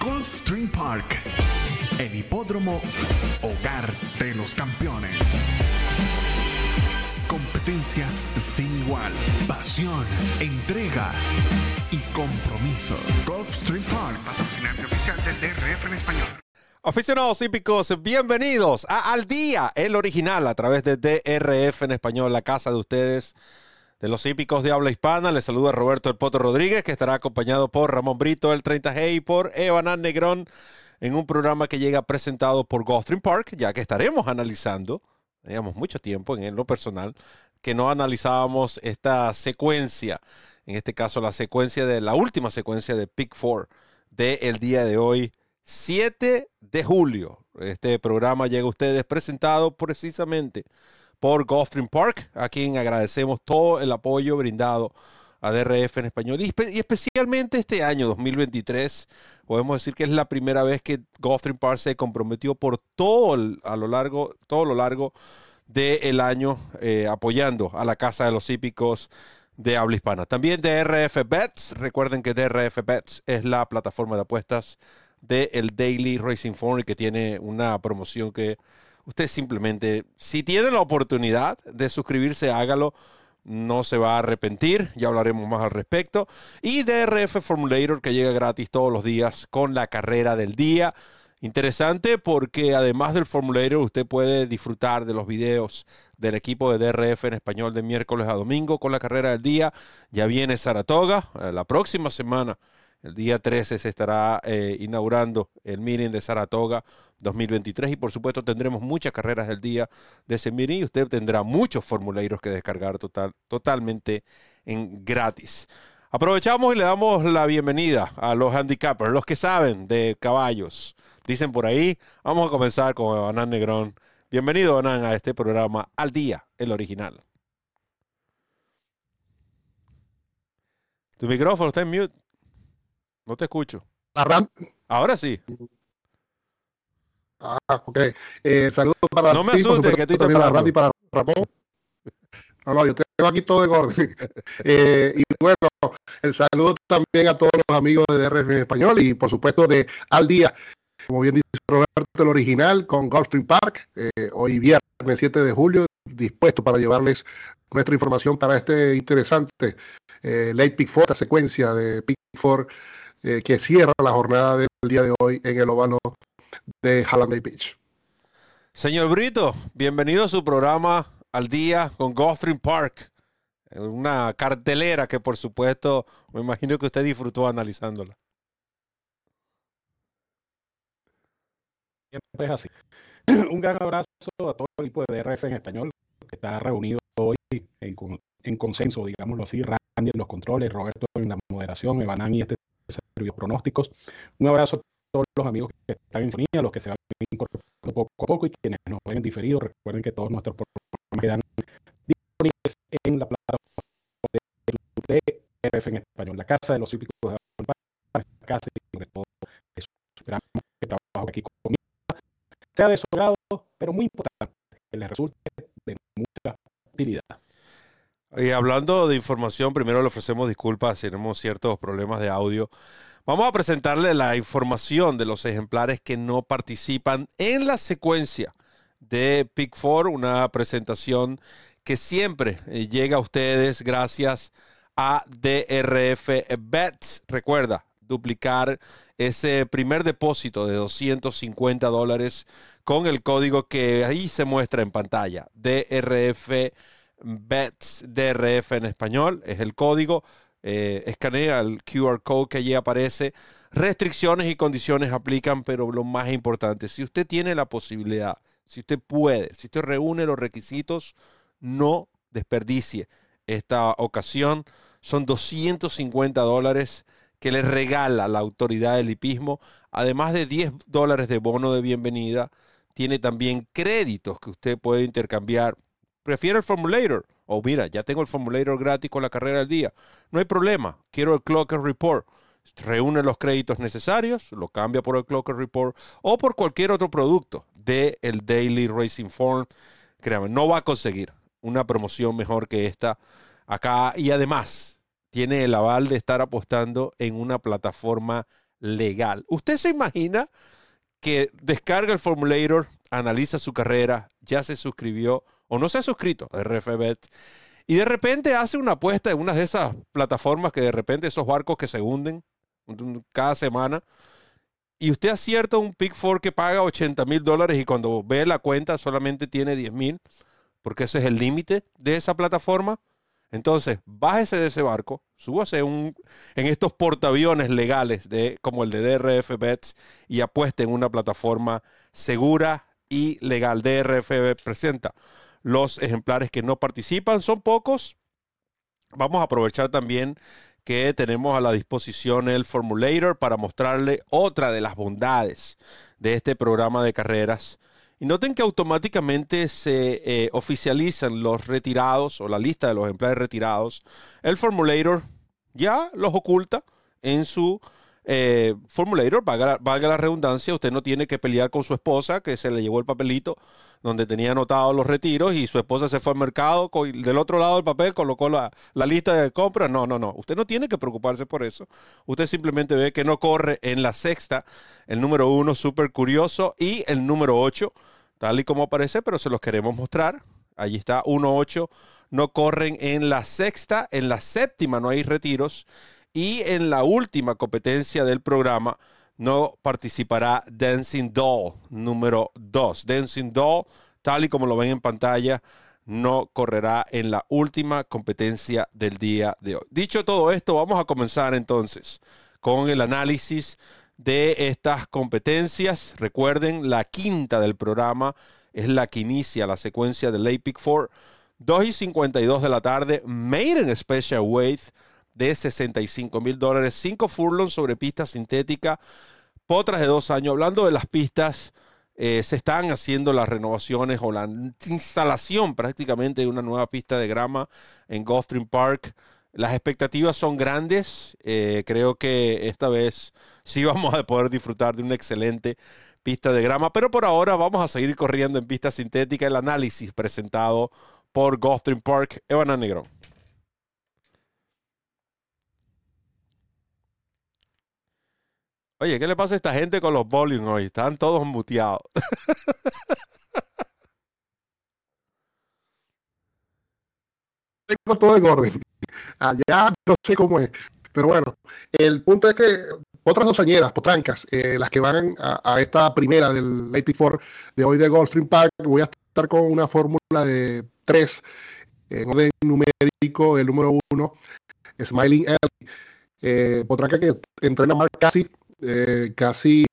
Gulfstream Park, el hipódromo hogar de los campeones. Competencias sin igual, pasión, entrega y compromiso. Gulfstream Park, patrocinante oficial del DRF en español. Aficionados hípicos, bienvenidos a Al Día, el original a través de DRF en español, la casa de ustedes, de los hípicos de habla hispana. Les saluda Roberto El Poto Rodríguez, que estará acompañado por Ramón Brito, el 30G, y por Evan Negrón, en un programa que llega presentado por Gulfstream Park, ya que estaremos analizando, teníamos mucho tiempo en lo personal, que no analizábamos esta secuencia, en este caso la secuencia de la última secuencia de Pick 4 del día de hoy, 7 de julio. Este programa llega a ustedes presentado precisamente por Gulfstream Park, a quien agradecemos todo el apoyo brindado a DRF en español y, espe- y especialmente este año 2023. Podemos decir que es la primera vez que Gulfstream Park se comprometió por todo a lo largo, todo lo largo del año eh, apoyando a la Casa de los Hípicos de habla hispana. También DRF Bets. Recuerden que DRF Bets es la plataforma de apuestas del Daily Racing Form y que tiene una promoción que usted simplemente, si tiene la oportunidad de suscribirse, hágalo. No se va a arrepentir, ya hablaremos más al respecto. Y DRF Formulator que llega gratis todos los días con la carrera del día. Interesante porque además del formulario usted puede disfrutar de los videos del equipo de DRF en español de miércoles a domingo con la carrera del día. Ya viene Saratoga. Eh, La próxima semana, el día 13, se estará eh, inaugurando el meeting de Saratoga 2023 y por supuesto tendremos muchas carreras del día de ese meeting y usted tendrá muchos formularios que descargar total, totalmente en gratis. Aprovechamos y le damos la bienvenida a los handicappers, los que saben de caballos. Dicen por ahí, vamos a comenzar con Banán Negrón. Bienvenido, Banán, a este programa Al Día, el original. Tu micrófono está en mute. No te escucho. La RAM. Ahora sí. Ah, ok. Eh, saludos para No me ti, asustes, supuesto, que estoy también para. Randy y para Ramón. No, no, yo tengo aquí todo en orden. Eh, y bueno, el saludo también a todos los amigos de DRF en español y por supuesto de Al Día. Como bien dice Roberto, el original con Gulfstream Park. eh, hoy viernes 7 de julio, dispuesto para llevarles nuestra información para este interesante eh, Late Pick 4, esta secuencia de Pick 4 eh, que cierra la jornada del día de hoy en el ovalo de Hallandale Beach. Señor Brito, bienvenido a su programa Al Día con Gulfstream Park. Una cartelera que por supuesto me imagino que usted disfrutó analizándola. siempre es así. Un gran abrazo a todo el equipo de DRF en español que está reunido hoy en, en consenso, digámoslo así, Randy en los controles, Roberto en la moderación, Evanán y este servidor pronósticos. Un abrazo a todos los amigos que están en sintonía, los que se van incorporando poco a poco y quienes nos ven en diferido. Recuerden que todos nuestros programas quedan disponibles en la plataforma de DRF en español, la casa de los hípicos de la casa y sobre todo. Esperamos que trabajo aquí conmigo sea de su grado, pero muy importante, que les resulte de mucha utilidad. Y hablando de información, primero le ofrecemos disculpas tenemos ciertos problemas de audio. Vamos a presentarle la información de los ejemplares que no participan en la secuencia de Pick 4, una presentación que siempre eh, llega a ustedes gracias a DRF Bets. Recuerda, duplicar ese primer depósito de 250 dólares con el código que ahí se muestra en pantalla, DRF Bets, DRF en español, es el código. Eh, escanea el QR code que allí aparece. Restricciones y condiciones aplican, pero lo más importante, si usted tiene la posibilidad, si usted puede, si usted reúne los requisitos, no desperdicie esta ocasión. Son 250 dólares que le regala la autoridad del hipismo, además de 10 dólares de bono de bienvenida. Tiene también créditos que usted puede intercambiar. Prefiere el formulator. O mira, ya tengo el formulator gratis con la carrera del día. No hay problema. Quiero el Clocker Report. Reúne los créditos necesarios, lo cambia por el Clocker Report o por cualquier otro producto de el Daily Racing Form. Créame, no va a conseguir una promoción mejor que esta acá. Y además, tiene el aval de estar apostando en una plataforma legal. ¿Usted se imagina que descarga el formulator, analiza su carrera, ya se suscribió o no se ha suscrito a RFBet y de repente hace una apuesta en una de esas plataformas que de repente esos barcos que se hunden cada semana y usted acierta un Pick 4 que paga 80 mil dólares y cuando ve la cuenta solamente tiene 10 mil, porque ese es el límite de esa plataforma. Entonces, bájese de ese barco, súbase un, en estos portaaviones legales de, como el de DRF y apueste en una plataforma segura y legal. DRF presenta los ejemplares que no participan, son pocos. Vamos a aprovechar también que tenemos a la disposición el Formulator para mostrarle otra de las bondades de este programa de carreras. Y noten que automáticamente se eh, oficializan los retirados o la lista de los empleados retirados. El Formulator ya los oculta en su eh, Formulator, valga, valga, la redundancia, usted no tiene que pelear con su esposa, que se le llevó el papelito donde tenía anotados los retiros y su esposa se fue al mercado, del otro lado del papel colocó la, la lista de compras. No, no, no, usted no tiene que preocuparse por eso. Usted simplemente ve que no corre en la sexta el número uno, súper curioso, y el número ocho, tal y como aparece, pero se los queremos mostrar. Allí está 1-8, no corren en la sexta, en la séptima no hay retiros y en la última competencia del programa no participará Dancing Doll número 2. Dancing Doll, tal y como lo ven en pantalla, no correrá en la última competencia del día de hoy. Dicho todo esto, vamos a comenzar entonces con el análisis de estas competencias. Recuerden, la quinta del programa es la que inicia la secuencia del APIC 4. 2 y 52 de la tarde, Maiden Special Weight de 65 mil dólares, 5 furlongs sobre pista sintética, potras de dos años. Hablando de las pistas, eh, se están haciendo las renovaciones o la instalación prácticamente de una nueva pista de grama en Gulfstream Park. Las expectativas son grandes. Eh, creo que esta vez sí vamos a poder disfrutar de una excelente pista de grama, pero por ahora vamos a seguir corriendo en pista sintética. El análisis presentado por Gulfstream Park, Evan Negro. Oye, ¿qué le pasa a esta gente con los volumes hoy? Están todos muteados. Tengo todo en orden. Allá no sé cómo es. Pero bueno, el punto es que otras dos añeras, potrancas, eh, las que van a, esta primera del 84 de hoy de Goldstream Park, voy a estar con una fórmula de tres en orden numérico, el número uno, Smiling Ellie, eh, potranca que entrena más casi eh, casi,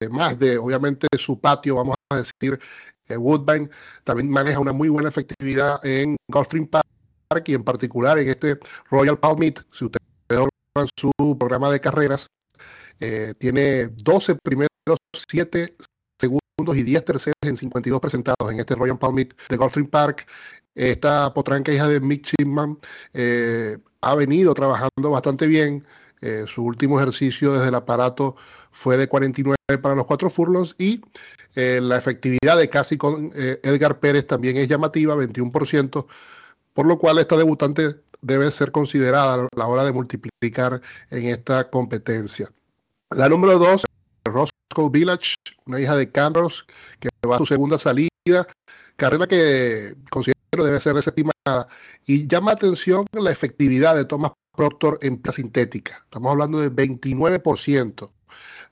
además de obviamente su patio, vamos a decir, eh, Woodbine, también maneja una muy buena efectividad en Gulfstream Park y en particular en este Royal Palm Meet, si ustedes observan su programa de carreras, eh, tiene 12 primeros, 7 segundos y 10 terceros en 52 presentados en este Royal Palm Meet de Gulfstream Park. Esta potranca hija de Mick Chipman ha venido trabajando bastante bien. Eh, su último ejercicio desde el aparato fue de 49 para los cuatro furlongs y eh, la efectividad de casi con eh, Edgar Pérez también es llamativa, 21%, por lo cual esta debutante debe ser considerada a la hora de multiplicar en esta competencia. La número dos, Roscoe Village, una hija de Camrose, que va a su segunda salida, carrera que considero debe ser desestimada y llama atención la efectividad de Thomas Proctor en sintética. Estamos hablando de 29%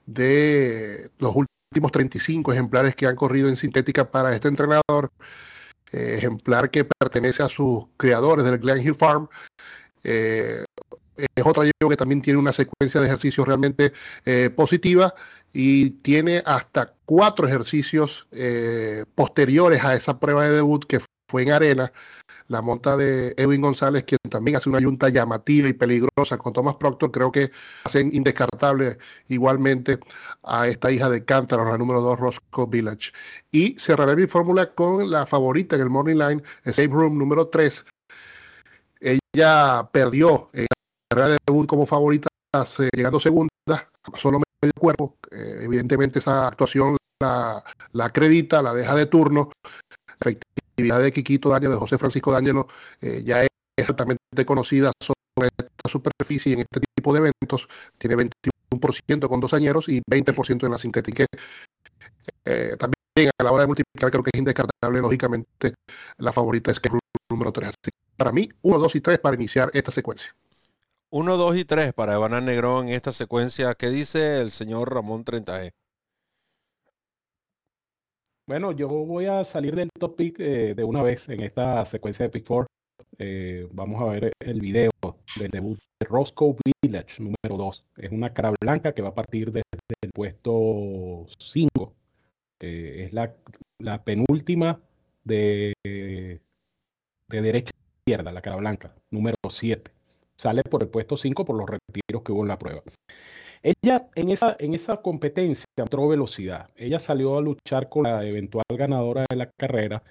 de los últimos 35 ejemplares que han corrido en sintética para este entrenador. Eh, ejemplar que pertenece a sus creadores del Glen Hill Farm. Eh, es otro que también tiene una secuencia de ejercicios realmente eh, positiva y tiene hasta cuatro ejercicios posteriores a esa prueba de debut que fue en arena la monta de Edwin González, quien también hace una yunta llamativa y peligrosa con Thomas Proctor, creo que hacen indescartable igualmente a esta hija de Cántaro, la número 2, Roscoe Village. Y cerraré mi fórmula con la favorita en el Morning Line, Save Room número 3. Ella perdió en la carrera de debut como favorita, llegando segunda, solo medio cuerpo. Eh, evidentemente esa actuación la, la acredita, la deja de turno actividad de Quiquito Daño, de José Francisco D'Angelo, eh, ya es altamente conocida sobre esta superficie en este tipo de eventos. Tiene 21 21% con dos añeros y 20% en la sintética. Eh, también a la hora de multiplicar creo que es indescartable, lógicamente, la favorita es que número 3. Así para mí, 1, 2 y 3 para iniciar esta secuencia. 1, 2 y 3 para Evanán Negrón en esta secuencia. ¿Qué dice el señor Ramón 30E? Bueno, yo voy a salir del topic eh, de una vez en esta secuencia de Pick 4. Eh, vamos a ver el video del debut de Roscoe Village número 2. Es una cara blanca que va a partir desde el puesto 5. Eh, es la, la penúltima de, de derecha a izquierda, la cara blanca, número 7. Sale por el puesto 5 por los retiros que hubo en la prueba. Ella en esa, en esa competencia entró velocidad. Ella salió a luchar con la eventual ganadora de la carrera,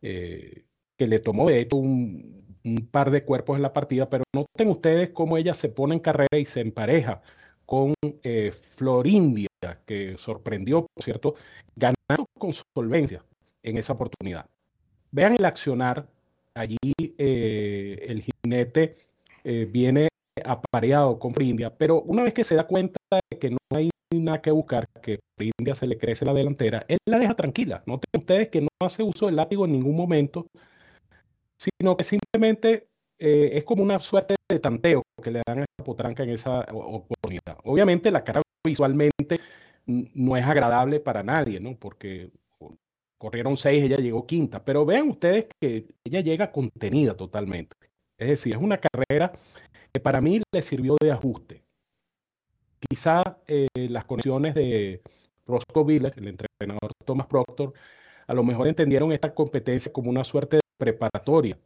eh, que le tomó de hecho un, par de cuerpos en la partida, pero noten ustedes cómo ella se pone en carrera y se empareja con eh, Florindia, que sorprendió, por cierto, ganando con solvencia en esa oportunidad. Vean el accionar. Allí eh, el jinete viene apareado con India, pero una vez que se da cuenta de que no hay nada que buscar, que India se le crece la delantera, él la deja tranquila. Noten ustedes que no hace uso del látigo en ningún momento, sino que simplemente eh, es como una suerte de tanteo que le dan a esa potranca en esa oportunidad. Obviamente la cara visualmente no es agradable para nadie, ¿no? Porque corrieron seis, ella llegó quinta, pero vean ustedes que ella llega contenida totalmente. Es decir, es una carrera que para mí le sirvió de ajuste. Quizá eh, las conexiones de Roscoe Village, el entrenador Thomas Proctor, a lo mejor entendieron esta competencia como una suerte de preparatoria.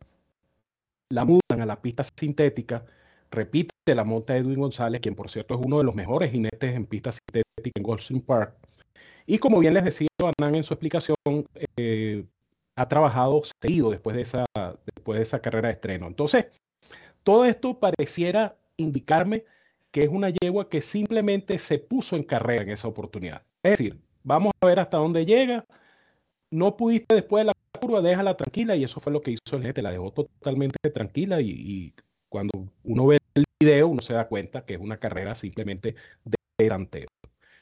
La mudan a la pista sintética, repite la monta Edwin González, quien por cierto es uno de los mejores jinetes en pista sintética en Goldstein Park. Y como bien les decía Anán en su explicación, eh, ha trabajado seguido después de, esa, después de esa carrera de estreno. Entonces, todo esto pareciera indicarme que es una yegua que simplemente se puso en carrera en esa oportunidad. Es decir, vamos a ver hasta dónde llega. No pudiste después de la curva, déjala tranquila y eso fue lo que hizo el gente, la dejó totalmente tranquila y, cuando uno ve el video uno se da cuenta que es una carrera simplemente de delantero.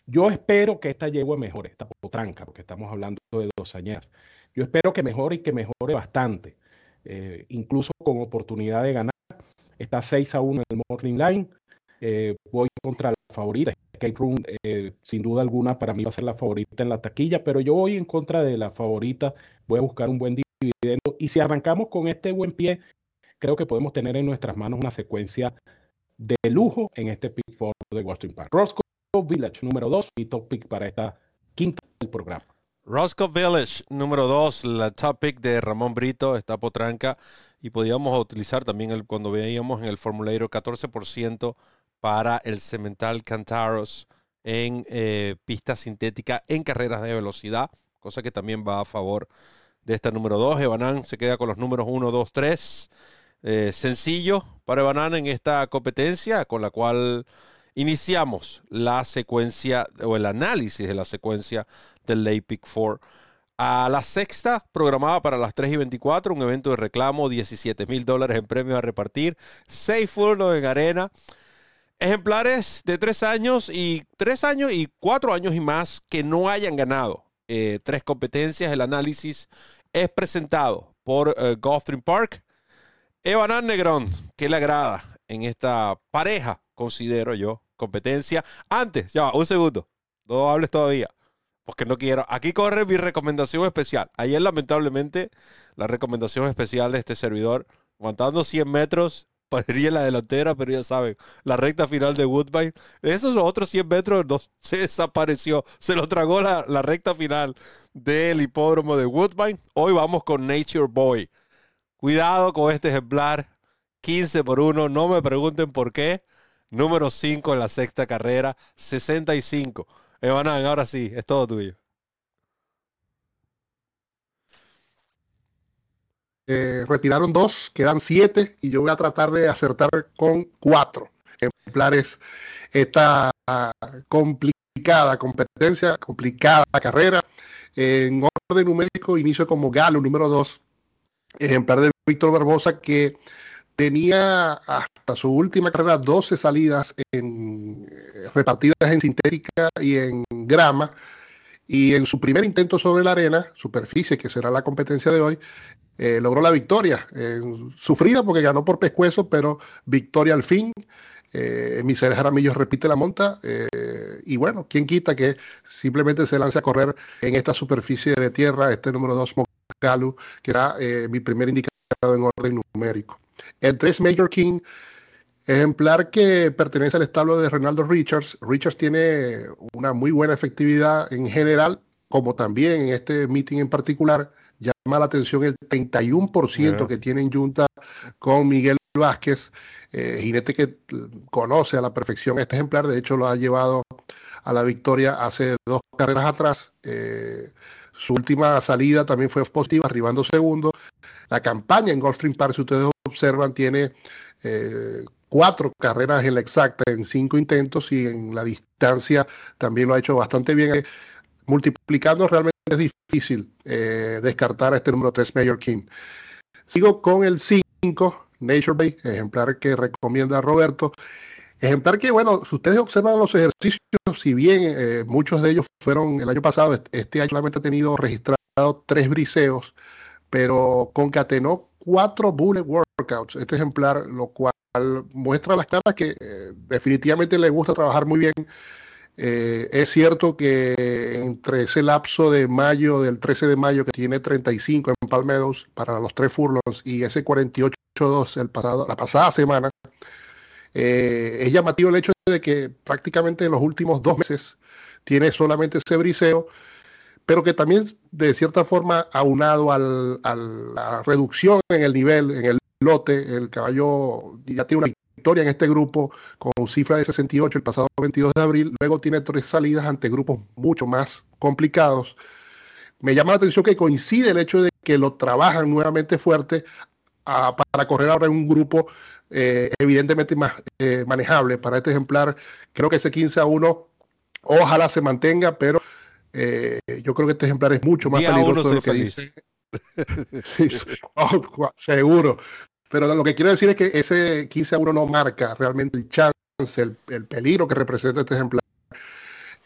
Yo espero que esta yegua mejore, esta potranca, porque estamos hablando de dos años. Yo espero que mejore y que mejore bastante, eh, incluso con oportunidad de ganar Está 6 a 1 en el Morning Line. Eh, voy contra la favorita. Escape Room, eh, sin duda alguna, para mí va a ser la favorita en la taquilla, pero yo voy en contra de la favorita. Voy a buscar un buen dividendo. Y si arrancamos con este buen pie, creo que podemos tener en nuestras manos una secuencia de lujo en este pick for de Washington Park. Roscoe Village, número 2, y top pick para esta quinta del programa. Roscoe Village, número 2, la top de Ramón Brito, está potranca y podíamos utilizar también el, cuando veíamos en el formulario 14% para el Cemental Cantaros en eh, pista sintética en carreras de velocidad, cosa que también va a favor de esta número 2. Evanán se queda con los números 1, 2, 3. sencillo para Evanán en esta competencia con la cual iniciamos la secuencia o el análisis de la secuencia del Lay Pick 4 a la sexta, programada para las 3 y 24, un evento de reclamo, 17 mil dólares en premios a repartir, 6 furlos en arena, ejemplares de 3 años y 3 años y 4 años y más que no hayan ganado. Eh, tres competencias. El análisis es presentado por uh, Park. Evan Negrón, ¿qué le agrada en esta pareja, considero yo, competencia? Antes, ya un segundo, no hables todavía porque no quiero. Aquí corre mi recomendación especial. Ayer, lamentablemente, la recomendación especial de este servidor, aguantando 100 metros, pasaría en la delantera, pero ya saben, la recta final de Woodbine, esos otros 100 metros no, se desapareció, se lo tragó la, la recta final del hipódromo de Woodbine. Hoy vamos con Nature Boy. Cuidado con este ejemplar, 15 por 1, no me pregunten por qué. Número 5 en la sexta carrera, 65. Evanán, ahora sí, es todo tuyo. Eh, retiraron dos, quedan siete y yo voy a tratar de acertar con cuatro ejemplares esta complicada competencia, complicada carrera. En orden numérico, inicio como Galo, número dos, ejemplar de Víctor Barbosa que tenía hasta su última carrera 12 salidas en repartidas en sintética y en grama. Y en su primer intento sobre la arena, superficie, que será la competencia de hoy, eh, logró la victoria. sufrida porque ganó por pescuezo, pero victoria al fin. Eh, Misael Jaramillo repite la monta. Eh, y bueno, ¿quién quita que simplemente se lance a correr en esta superficie de tierra, este número 2 Mocalu, que eh, mi primer indicado en orden numérico? El 3 Major King, ejemplar que pertenece al establo de Renaldo Richards. Richards tiene una muy buena efectividad en general, como también en este meeting en particular. Llama la atención el 31% que tiene en Junta con Miguel Vázquez, eh, jinete que conoce a la perfección este ejemplar, de hecho lo ha llevado a la victoria hace dos carreras atrás. Eh, su última salida también fue positiva, arribando segundo. La campaña en Gulfstream Park, si ustedes observan, tiene eh, cuatro carreras en la exacta, en cinco intentos y en la distancia también lo ha hecho bastante bien. Multiplicando realmente es difícil descartar a este número 3 Major King. Sigo con el 5, Nature Bay, ejemplar que recomienda Roberto. Ejemplar que, bueno, si ustedes observan los ejercicios, si bien eh, muchos de ellos fueron el año pasado, este año solamente ha tenido registrado tres briseos, pero concatenó cuatro bullet workouts. Este ejemplar, lo cual muestra las caras que eh, definitivamente le gusta trabajar muy bien eh, es cierto que entre ese lapso de mayo, del 13 de mayo, que tiene 35 en Palmedos para los tres furlongs y ese 48-2 el pasado, la pasada semana, eh, es llamativo el hecho de que prácticamente en los últimos dos meses tiene solamente ese briseo, pero que también de cierta forma aunado al, a la reducción en el nivel, en el lote, el caballo ya tiene una victoria en este grupo con cifra de 68 el pasado 22 de abril. Luego tiene tres salidas ante grupos mucho más complicados. Me llama la atención que coincide el hecho de que lo trabajan nuevamente fuerte para correr ahora en un grupo eh, evidentemente más eh, manejable para este ejemplar. Creo que ese 15 a 1 ojalá se mantenga, pero eh, yo creo que este ejemplar es mucho más peligroso de lo que dice. sí, oh, seguro. Pero lo que quiero decir es que ese 15 a 1 no marca realmente el chance, el, peligro que representa este ejemplar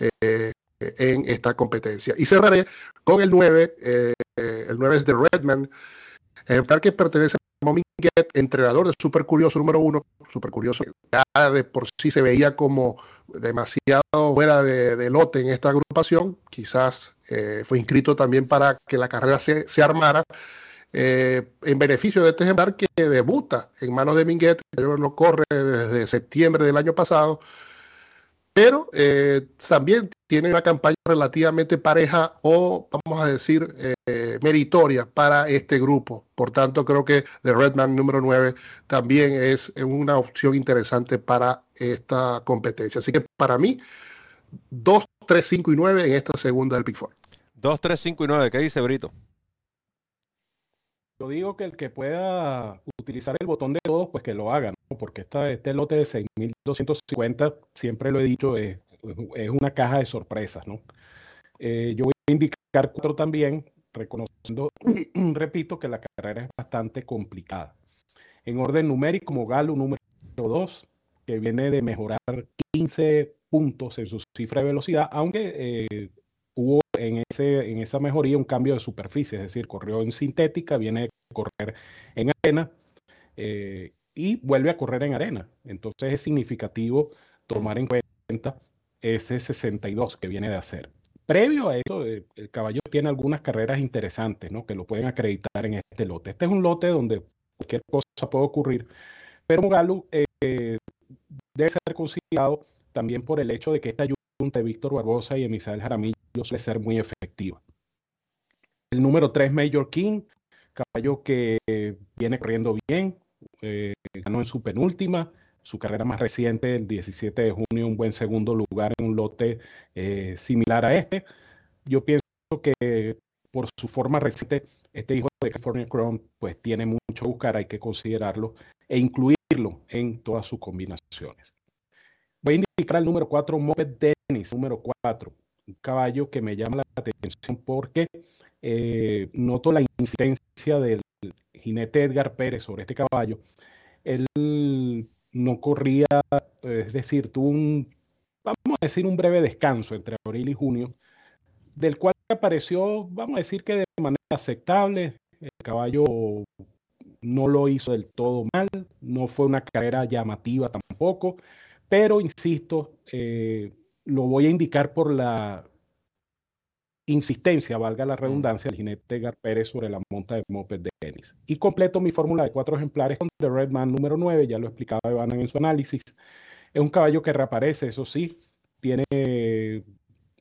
eh, en esta competencia. Y cerraré con el 9, eh, el 9 es de Redman, ejemplar que pertenece a Mominguet, entrenador de Super Curioso número 1, Super Curioso, ya de por sí se veía como demasiado fuera de, lote en esta agrupación, quizás eh, fue inscrito también para que la carrera se, se armara, eh, en beneficio de este ejemplar que debuta en manos de Minguet, que lo corre desde septiembre del año pasado, pero eh, también tiene una campaña relativamente pareja o, vamos a decir, eh, meritoria para este grupo. Por tanto, creo que The Redman número 9 también es una opción interesante para esta competencia. Así que para mí, 2, 3, 5 y 9 en esta segunda del Pick 4. 2, 3, 5 y 9, ¿qué dice Brito? Yo digo que el que pueda utilizar el botón de todos, pues que lo haga, ¿no? porque este lote de 6.250, siempre lo he dicho, es, es, una caja de sorpresas. ¿no? Eh, yo voy a indicar cuatro también, reconociendo, repito, que la carrera es bastante complicada. En orden numérico, como Galo número 2, que viene de mejorar 15 puntos en su cifra de velocidad, aunque eh, hubo en, ese, en esa mejoría un cambio de superficie, es decir, corrió en sintética, viene a correr en arena eh, y vuelve a correr en arena. Entonces es significativo tomar en cuenta ese 62 que viene de hacer. Previo a eso, eh, el caballo tiene algunas carreras interesantes, ¿no? Que lo pueden acreditar en este lote. Este es un lote donde cualquier cosa puede ocurrir, pero Mugalu eh, debe ser considerado también por el hecho de que esta de Víctor Barbosa y Emisael Jaramillo suele ser muy efectiva. El número 3, Major King, caballo que viene corriendo bien, eh, ganó en su penúltima, su carrera más reciente, el 17 de junio, un buen segundo lugar en un lote eh, similar a este. Yo pienso que por su forma reciente, este hijo de California Crown, pues tiene mucho buscar, hay que considerarlo e incluirlo en todas sus combinaciones. Voy a indicar el número 4, Moped Dennis, número 4. Un caballo que me llama la atención porque eh, noto la insistencia del jinete Edgar Pérez sobre este caballo. Él no corría, es decir, tuvo un vamos a decir, un breve descanso entre abril y junio, del cual apareció, vamos a decir que de manera aceptable. El caballo no lo hizo del todo mal, no fue una carrera llamativa tampoco, pero insisto, eh, lo voy a indicar por la insistencia, valga la redundancia, del jinete Gar Pérez sobre la monta de moped de tenis. Y completo mi fórmula de cuatro ejemplares con The Redman número 9, ya lo explicaba Iván en su análisis. Es un caballo que reaparece, eso sí, tiene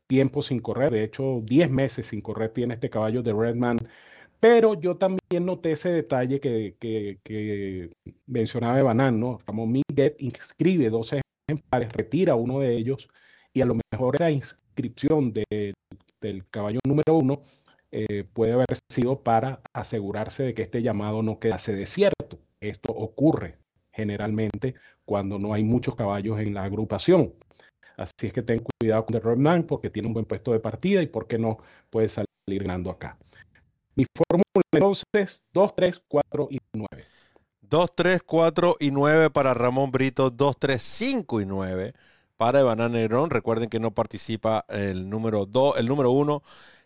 tiempo sin correr, de hecho 10 meses sin correr tiene este caballo de Redman, pero yo también noté ese detalle que, que, mencionaba Evanán, ¿no? Ramón Miguel inscribe 12 ejemplares, retira uno de ellos a lo mejor esa inscripción de, del caballo número uno eh, puede haber sido para asegurarse de que este llamado no quedase desierto. Esto ocurre generalmente cuando no hay muchos caballos en la agrupación. Así es que ten cuidado con The Redman porque tiene un buen puesto de partida y por qué no puede salir ganando acá. Mi fórmula entonces 2, 3, 4 y 9. 2, 3, 4 y 9 para Ramón Brito, 2, 3, 5 y 9 para Evan Negrón. Recuerden que no participa el número 2, el número 1,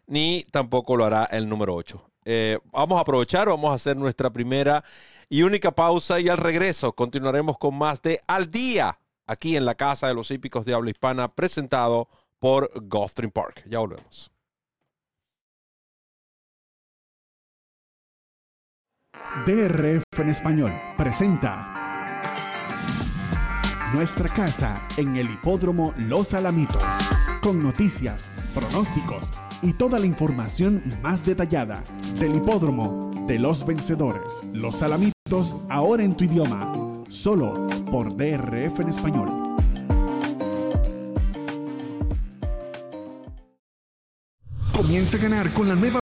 ni tampoco lo hará el número 8. Eh, vamos a aprovechar, vamos a hacer nuestra primera y única pausa y al regreso continuaremos con más de Al Día aquí en la Casa de los Hípicos de Habla Hispana presentado por Gulfstream Park. Ya volvemos. DRF en español presenta Nuestra casa en el hipódromo Los Alamitos, con noticias, pronósticos y toda la información más detallada del hipódromo de los vencedores. Los Alamitos ahora en tu idioma, solo por DRF en español. Comienza a ganar con la nueva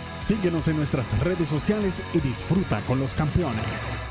Síguenos en nuestras redes sociales y disfruta con los campeones.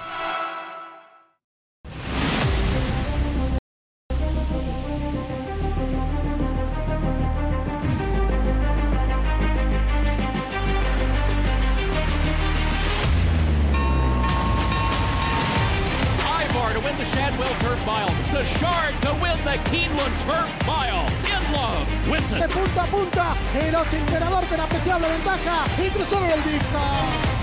El hipódromo hogar de los campeones.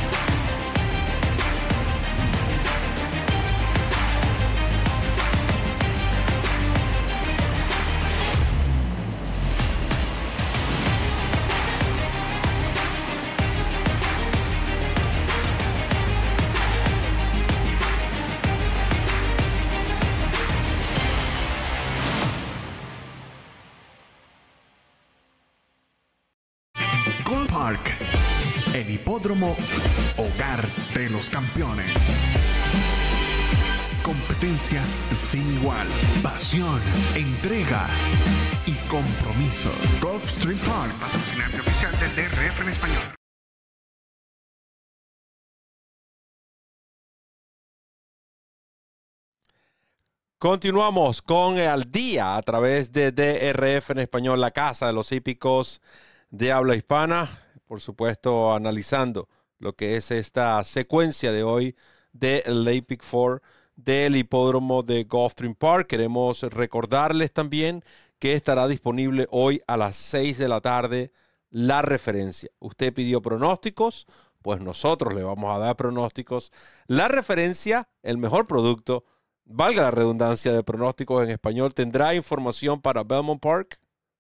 Pasión, entrega y compromiso. Gulfstream Park, patrocinante oficial del DRF en español. Continuamos con Al Día a través de DRF en español, la casa de los hípicos de habla hispana. Por supuesto, analizando lo que es esta secuencia de hoy de el 4 del hipódromo de Gulfstream Park. Queremos recordarles también que estará disponible hoy a las 6 de la tarde la referencia. Usted pidió pronósticos, pues nosotros le vamos a dar pronósticos. La referencia, el mejor producto valga la redundancia de pronósticos en español, tendrá información para Belmont Park,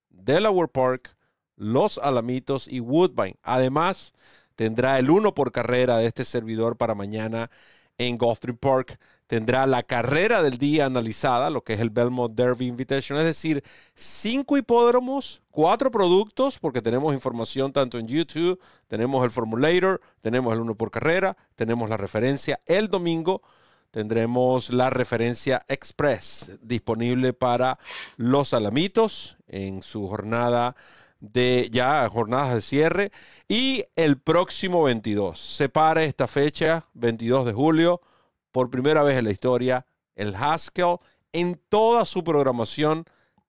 Delaware Park, Los Alamitos y Woodbine. Además, tendrá el uno por carrera de este servidor para mañana en Gulfstream Park. Tendrá la carrera del día analizada, lo que es el Belmont Derby Invitation, es decir, cinco hipódromos, cuatro productos, porque tenemos información tanto en YouTube, tenemos el Formulator, tenemos el uno por carrera, tenemos la referencia el domingo tendremos la referencia express disponible para los alamitos en su jornada de ya jornadas de cierre y el próximo 22 se para esta fecha 22 de julio por primera vez en la historia el Haskell en toda su programación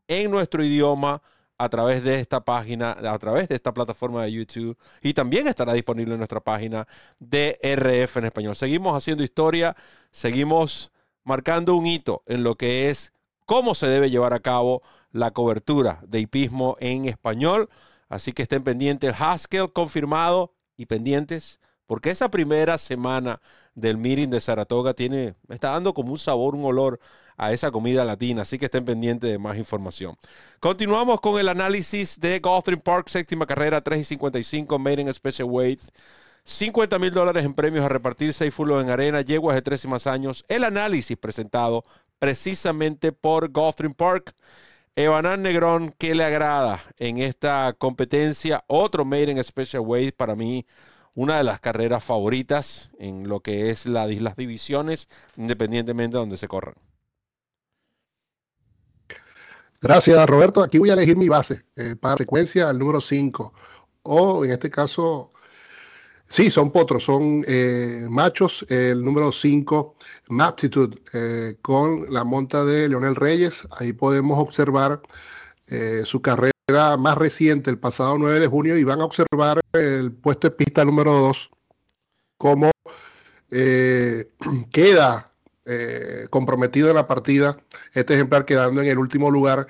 en nuestro idioma a través de esta página, a través de esta plataforma de YouTube y también estará disponible en nuestra página de RF en español. Seguimos haciendo historia, seguimos marcando un hito en lo que es cómo se debe llevar a cabo la cobertura de hipismo en español. Así que estén pendientes, Haskell confirmado y pendientes, porque esa primera semana del meeting de Saratoga tiene, está dando como un sabor, un olor a esa comida latina, así que estén pendientes de más información. Continuamos con el análisis de Gulfstream Park, séptima carrera, 3 y 55, Made in Special Weight. 50 mil dólares en premios a repartir, 6 fulos en arena, yeguas de 13 más años. El análisis presentado precisamente por Gulfstream Park. Evanán Negrón, ¿qué le agrada en esta competencia? Otro Made in Special Weight para mí una de las carreras favoritas en lo que es la, las divisiones, independientemente de donde se corran. Gracias, Roberto. Aquí voy a elegir mi base eh, para secuencia el número 5. O en este caso, sí, son potros, son eh, machos. El número 5, Maptitude, eh, con la monta de Leonel Reyes. Ahí podemos observar su carrera más reciente, el pasado 9 de junio, y van a observar el puesto de pista número 2, cómo queda eh, comprometido en la partida, este ejemplar quedando en el último lugar.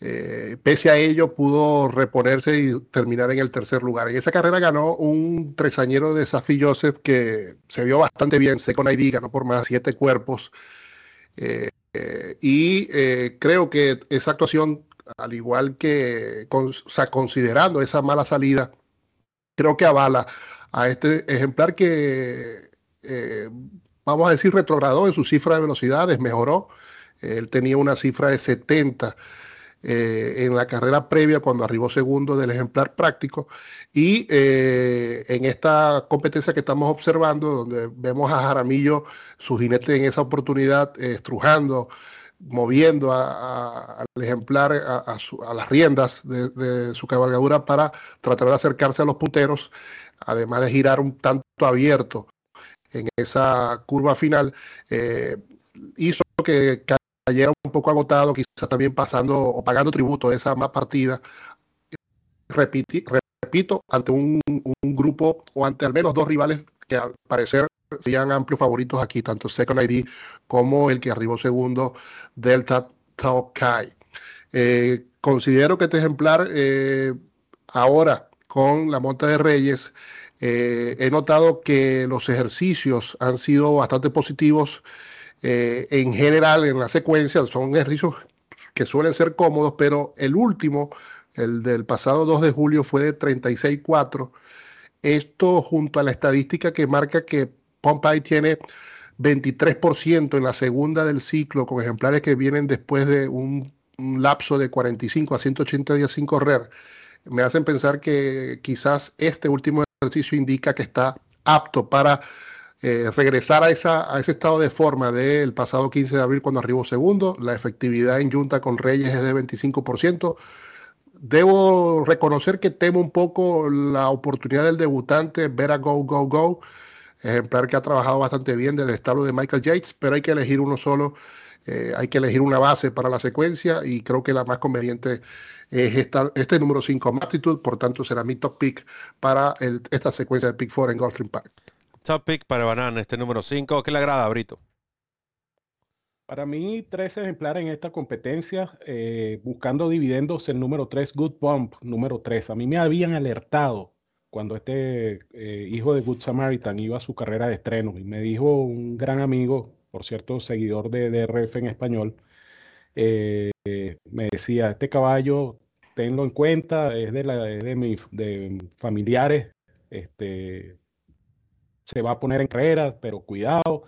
Eh, pese a ello, pudo reponerse y terminar en el tercer lugar. En esa carrera ganó un tresañero de Safi Joseph que se vio bastante bien, con ID, ganó por más siete cuerpos. Eh, y creo que esa actuación, al igual que considerando esa mala salida, creo que avala a este ejemplar que vamos a decir, retrogradó en su cifra de velocidades, mejoró. Él tenía una cifra de 70 eh, en la carrera previa cuando arribó segundo del ejemplar práctico. Y eh, en esta competencia que estamos observando, donde vemos a Jaramillo, su jinete en esa oportunidad, eh, estrujando, moviendo al ejemplar a, las riendas de, su cabalgadura para tratar de acercarse a los punteros, además de girar un tanto abierto en esa curva final, eh, hizo que cayera un poco agotado, quizás también pasando o pagando tributo de esa más partida. repito, ante un, grupo o ante al menos dos rivales que al parecer serían amplios favoritos aquí, tanto Second ID como el que arribó segundo, Delta Tokai. Eh, considero que este ejemplar eh, ahora con la monta de Reyes eh, he notado que los ejercicios han sido bastante positivos en general en la secuencia. Son ejercicios que suelen ser cómodos, pero el último, el del pasado 2 de julio, fue de 36.4. Esto junto a la estadística que marca que Pompey tiene 23% en la segunda del ciclo con ejemplares que vienen después de un, lapso de 45 a 180 días sin correr, me hacen pensar que quizás este último ejercicio indica que está apto para eh, regresar a, esa, a ese estado de forma del pasado 15 de abril cuando arribó segundo. La efectividad en Junta con Reyes es de 25%. Debo reconocer que temo un poco la oportunidad del debutante ver a Go, Go, Go, ejemplar que ha trabajado bastante bien del establo de Michael Yates, pero hay que elegir uno solo, eh, hay que elegir una base para la secuencia y creo que la más conveniente es esta, este número 5, Aptitude, por tanto será mi top pick para esta secuencia de Pick 4 en Gulfstream Park. Top pick para Banana, este número 5, ¿qué le agrada, Brito? Para mí, tres ejemplares en esta competencia, eh, buscando dividendos, el número 3, Good Bump, número 3. A mí me habían alertado cuando este eh, hijo de Good Samaritan iba a su carrera de estreno y me dijo un gran amigo, por cierto, seguidor de DRF en español, eh, me decía, este caballo, tenlo en cuenta, es de, la, de, mis familiares, este, se va a poner en carrera, pero cuidado,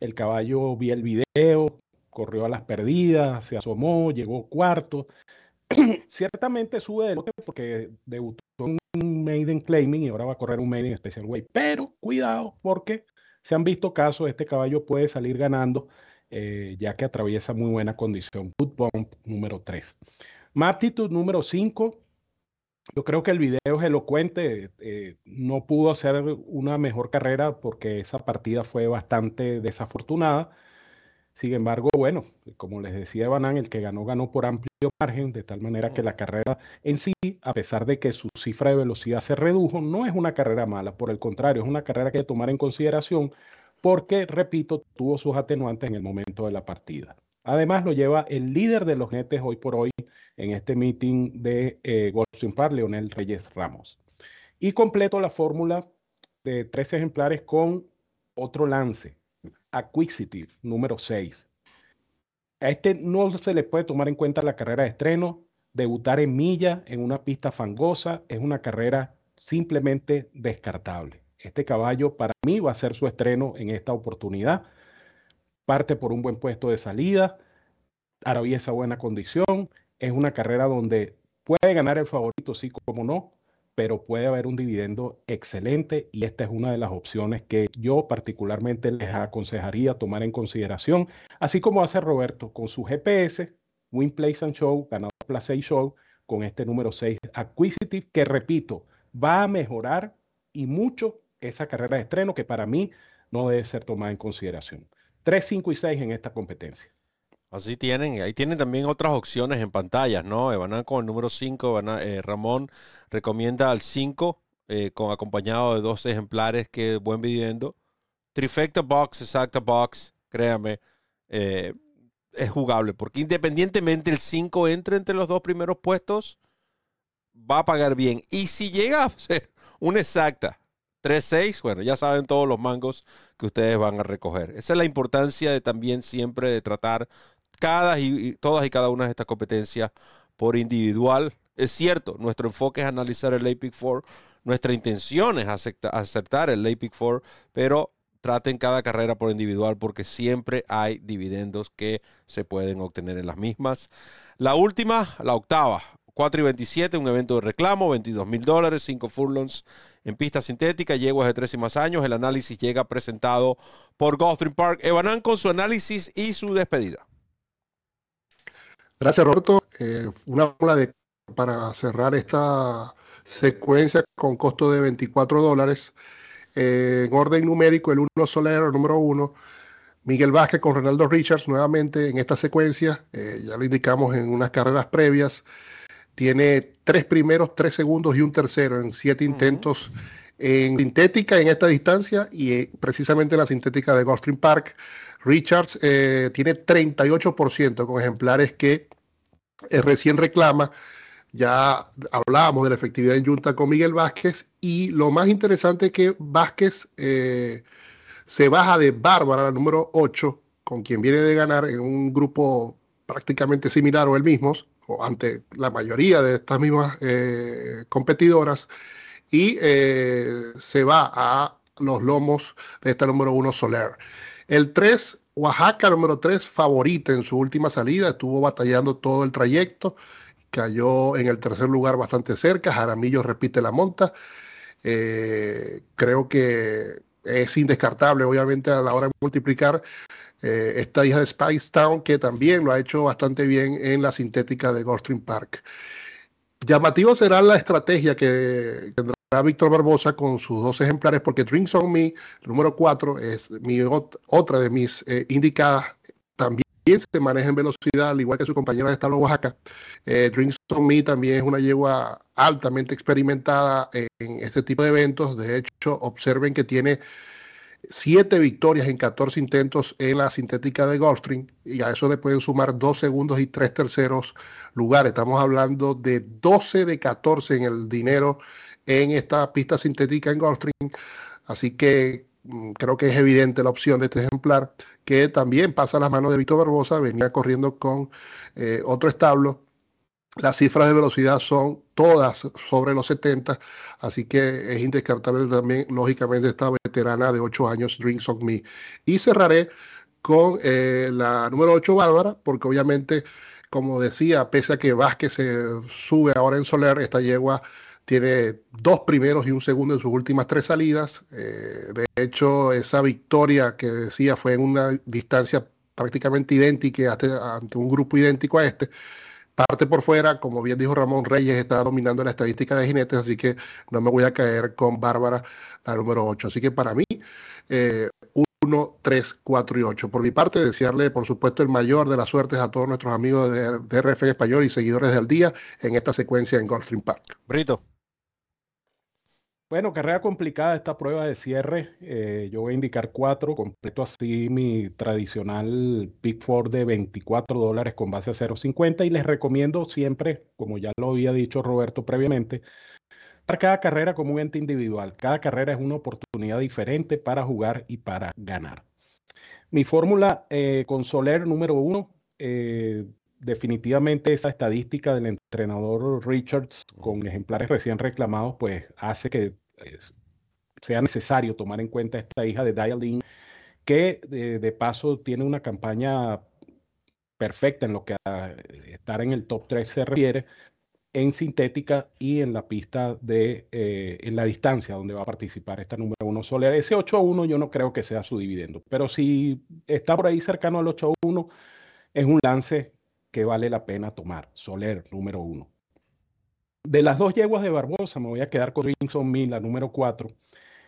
el caballo vi el video, corrió a las perdidas, se asomó, llegó cuarto. Ciertamente sube de lote porque debutó en un Maiden Claiming y ahora va a correr un Maiden Special Way. Pero cuidado porque se han visto casos, este caballo puede salir ganando eh, ya que atraviesa muy buena condición. Good Bump número 3. Maptitude número 5. Yo creo que el video es elocuente. Eh, no pudo hacer una mejor carrera porque esa partida fue bastante desafortunada. Sin embargo, bueno, como les decía Banan, el que ganó, ganó por amplio margen, de tal manera que la carrera en sí, a pesar de que su cifra de velocidad se redujo, no es una carrera mala, por el contrario, es una carrera que hay que tomar en consideración porque, repito, tuvo sus atenuantes en el momento de la partida. Además, lo lleva el líder de los netes hoy por hoy en este meeting de eh, Par, Leonel Reyes Ramos. Y completo la fórmula de tres ejemplares con otro lance, Acquisitive, número 6. A este no se le puede tomar en cuenta la carrera de estreno. Debutar en milla en una pista fangosa es una carrera simplemente descartable. Este caballo para mí va a ser su estreno en esta oportunidad. Parte por un buen puesto de salida, esa buena condición. Es una carrera donde puede ganar el favorito, sí como no, pero puede haber un dividendo excelente y esta es una de las opciones que yo particularmente les aconsejaría tomar en consideración, así como hace Roberto con su GPS, Win Place and Show, ganador Place Show, con este número 6 Acquisitive, que repito, va a mejorar y mucho esa carrera de estreno que para mí no debe ser tomada en consideración. 3, 5 y 6 en esta competencia. Así tienen, ahí tienen también otras opciones en pantallas, ¿no? Van con el número 5, eh, Ramón recomienda al 5 eh, con acompañado de dos ejemplares que buen viviendo. Trifecta Box, exacta Box, créame, eh, es jugable, porque independientemente el 5 entre entre los dos primeros puestos, va a pagar bien. Y si llega a ser una exacta 3-6, bueno, ya saben todos los mangos que ustedes van a recoger. Esa es la importancia de también siempre de tratar cada y, todas y cada una de estas competencias por individual. Es cierto, nuestro enfoque es analizar el APIC 4, nuestra intención es aceptar el APIC 4, pero traten cada carrera por individual porque siempre hay dividendos que se pueden obtener en las mismas. La última, la octava, 4 y 27, un evento de reclamo, 22 mil dólares, 5 furlongs en pista sintética, yeguas de tres y más años. El análisis llega presentado por Gulfstream Park. Evanan con su análisis y su despedida. Gracias, Roberto. Eh, una bola de para cerrar esta secuencia con costo de 24 dólares. Eh, en orden numérico, el 1 Solero, número 1. Miguel Vázquez con Ronaldo Richards nuevamente en esta secuencia. Eh, ya lo indicamos en unas carreras previas. Tiene tres primeros, tres segundos y un tercero en siete intentos en sintética en esta distancia y precisamente en la sintética de Gulfstream Park. Richards eh, tiene 38% con ejemplares que recién reclama. Ya hablábamos de la efectividad en Junta con Miguel Vázquez y lo más interesante es que Vázquez eh, se baja de Bárbara, la número 8, con quien viene de ganar en un grupo prácticamente similar o el mismo, o ante la mayoría de estas mismas competidoras, y se va a los lomos de esta número 1 Soler. El 3, Oaxaca, número 3, favorita en su última salida, estuvo batallando todo el trayecto, cayó en el tercer lugar bastante cerca, Jaramillo repite la monta. Eh, creo que es indescartable, obviamente, a la hora de multiplicar. Eh, esta hija de Spice Town, que también lo ha hecho bastante bien en la sintética de Goldstream Park. Llamativo será la estrategia que tendrá Víctor Barbosa con sus dos ejemplares, porque Drinks on Me, número 4, es mi, otra de mis eh, indicadas. También se maneja en velocidad, al igual que su compañera de Estado Oaxaca. Eh, Drinks on Me también es una yegua altamente experimentada en este tipo de eventos. De hecho, observen que tiene siete victorias en 14 intentos en la sintética de Gulfstream y a eso le pueden sumar dos segundos y tres terceros lugares. Estamos hablando de 12 de 14 en el dinero en esta pista sintética en Gulfstream. Así que mm, creo que es evidente la opción de este ejemplar que también pasa a las manos de Víctor Barbosa, venía corriendo con eh, otro establo las cifras de velocidad son todas sobre los 70, así que es indescartable también, lógicamente, esta veterana de 8 años, Drinks of Me. Y cerraré con eh, la número 8, Bárbara, porque obviamente, como decía, pese a que Vázquez se sube ahora en Soler, esta yegua tiene dos primeros y un segundo en sus últimas tres salidas. Eh, de hecho, esa victoria que decía fue en una distancia prácticamente idéntica ante un grupo idéntico a este parte por fuera, como bien dijo Ramón Reyes, está dominando la estadística de jinetes, así que no me voy a caer con Bárbara, la número 8. Así que para mí, 1, 3, 4 y 8. Por mi parte, desearle, por supuesto, el mayor de las suertes a todos nuestros amigos de, de RF Español y seguidores del día en esta secuencia en Gulfstream Park. Brito. Bueno, carrera complicada esta prueba de cierre. Eh, yo voy a indicar cuatro, completo así mi tradicional Pick Four de 24 dólares con base a 0.50 y les recomiendo siempre, como ya lo había dicho Roberto previamente, cada carrera como un ente individual. Cada carrera es una oportunidad diferente para jugar y para ganar. Mi fórmula eh, con Soler número uno, eh, definitivamente esa estadística del entrenador Richards con ejemplares recién reclamados, pues hace que sea necesario tomar en cuenta esta hija de Dialing, que de, paso tiene una campaña perfecta en lo que a estar en el top 3 se refiere, en sintética y en la pista de, eh, en la distancia donde va a participar esta número 1 Soler. Ese 8 a 1 yo no creo que sea su dividendo, pero si está por ahí cercano al 8 a 1, es un lance que vale la pena tomar. Soler, número 1. De las dos yeguas de Barbosa, me voy a quedar con Rinson Mill, la número 4.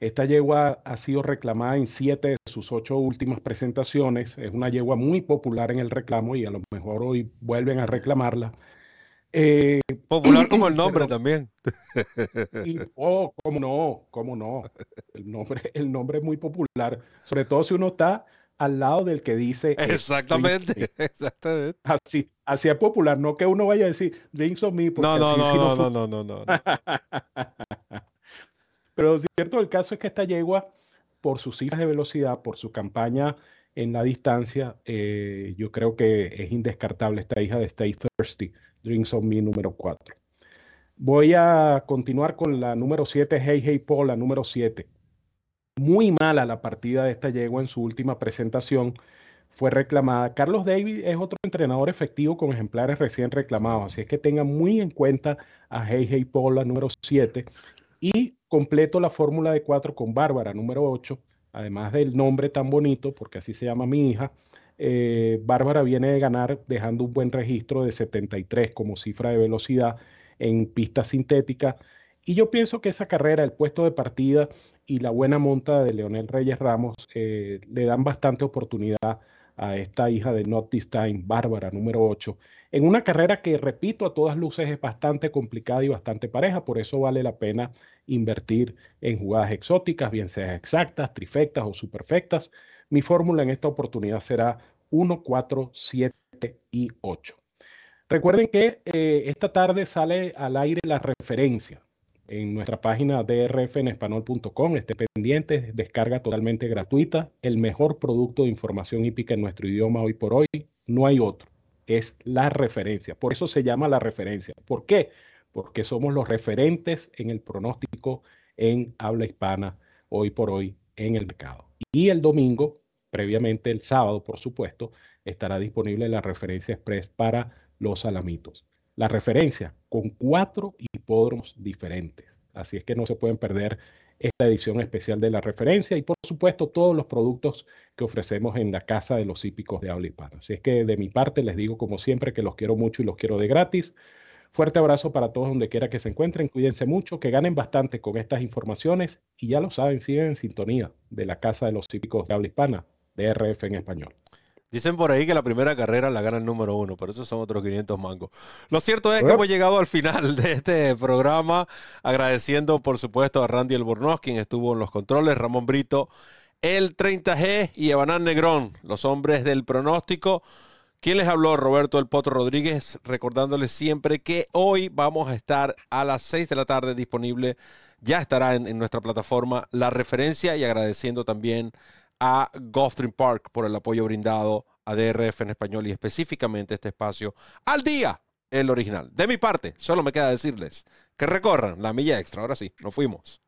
Esta yegua ha sido reclamada en siete de sus ocho últimas presentaciones. Es una yegua muy popular en el reclamo y a lo mejor hoy vuelven a reclamarla. Eh, popular como el nombre también. oh, cómo no, cómo no. El nombre, el nombre es muy popular, sobre todo si uno está al lado del que dice. Exactamente, exactamente. Así, así es popular, no que uno vaya a decir Drinks of Me. No, no, no, no, no, no, no, Pero cierto, el caso es que esta yegua, por sus cifras de velocidad, por su campaña en la distancia, eh, yo creo que es indescartable esta hija de Stay Thirsty, Drinks of Me número 4. Voy a continuar con la número 7, Hey Hey Paul, la número 7 muy mala la partida de esta yegua en su última presentación. Fue reclamada. Carlos David es otro entrenador efectivo con ejemplares recién reclamados, así es que tenga muy en cuenta a Hey Hey Paul, la número 7, y completo la fórmula de 4 con Bárbara, número 8, además del nombre tan bonito, porque así se llama mi hija. Eh, Bárbara viene de ganar dejando un buen registro de 73 como cifra de velocidad en pista sintética. Y yo pienso que esa carrera, el puesto de partida y la buena monta de Leonel Reyes Ramos eh, le dan bastante oportunidad a esta hija de Not This Time, Bárbara, número 8, en una carrera que, repito, a todas luces es bastante complicada y bastante pareja, por eso vale la pena invertir en jugadas exóticas, bien sean exactas, trifectas o superfectas. Mi fórmula en esta oportunidad será 1, 4, 7 y 8. Recuerden que eh, esta tarde sale al aire la referencia en nuestra página drfenespanol.com. Esté pendiente, descarga totalmente gratuita. El mejor producto de información hípica en nuestro idioma hoy por hoy. No hay otro. Es la referencia. Por eso se llama la referencia. ¿Por qué? Porque somos los referentes en el pronóstico en habla hispana hoy por hoy en el mercado. Y el domingo, previamente el sábado, por supuesto, estará disponible la referencia express para los alamitos la referencia con cuatro hipódromos diferentes. Así es que no se pueden perder esta edición especial de la referencia y por supuesto todos los productos que ofrecemos en la Casa de los Hípicos de Habla Hispana. Así es que de mi parte les digo como siempre que los quiero mucho y los quiero de gratis. Fuerte abrazo para todos donde quiera que se encuentren, cuídense mucho, que ganen bastante con estas informaciones y ya lo saben, siguen en sintonía de la Casa de los Hípicos de Habla Hispana, de RF en español. Dicen por ahí que la primera carrera la gana el número uno, pero esos son otros 500 mangos. Lo cierto es que hemos llegado al final de este programa, agradeciendo por supuesto a Randy Albornoz, quien estuvo en los controles, Ramón Brito, el 30G y Evanán Negrón, los hombres del pronóstico. ¿Quién les habló? Roberto El Potro Rodríguez, recordándoles siempre que hoy vamos a estar a las 6 de la tarde disponible, ya estará en, en nuestra plataforma la referencia y agradeciendo también a Gulfstream Park por el apoyo brindado a DRF en español y específicamente este espacio al día, el original. De mi parte, solo me queda decirles que recorran la milla extra. Ahora sí, nos fuimos.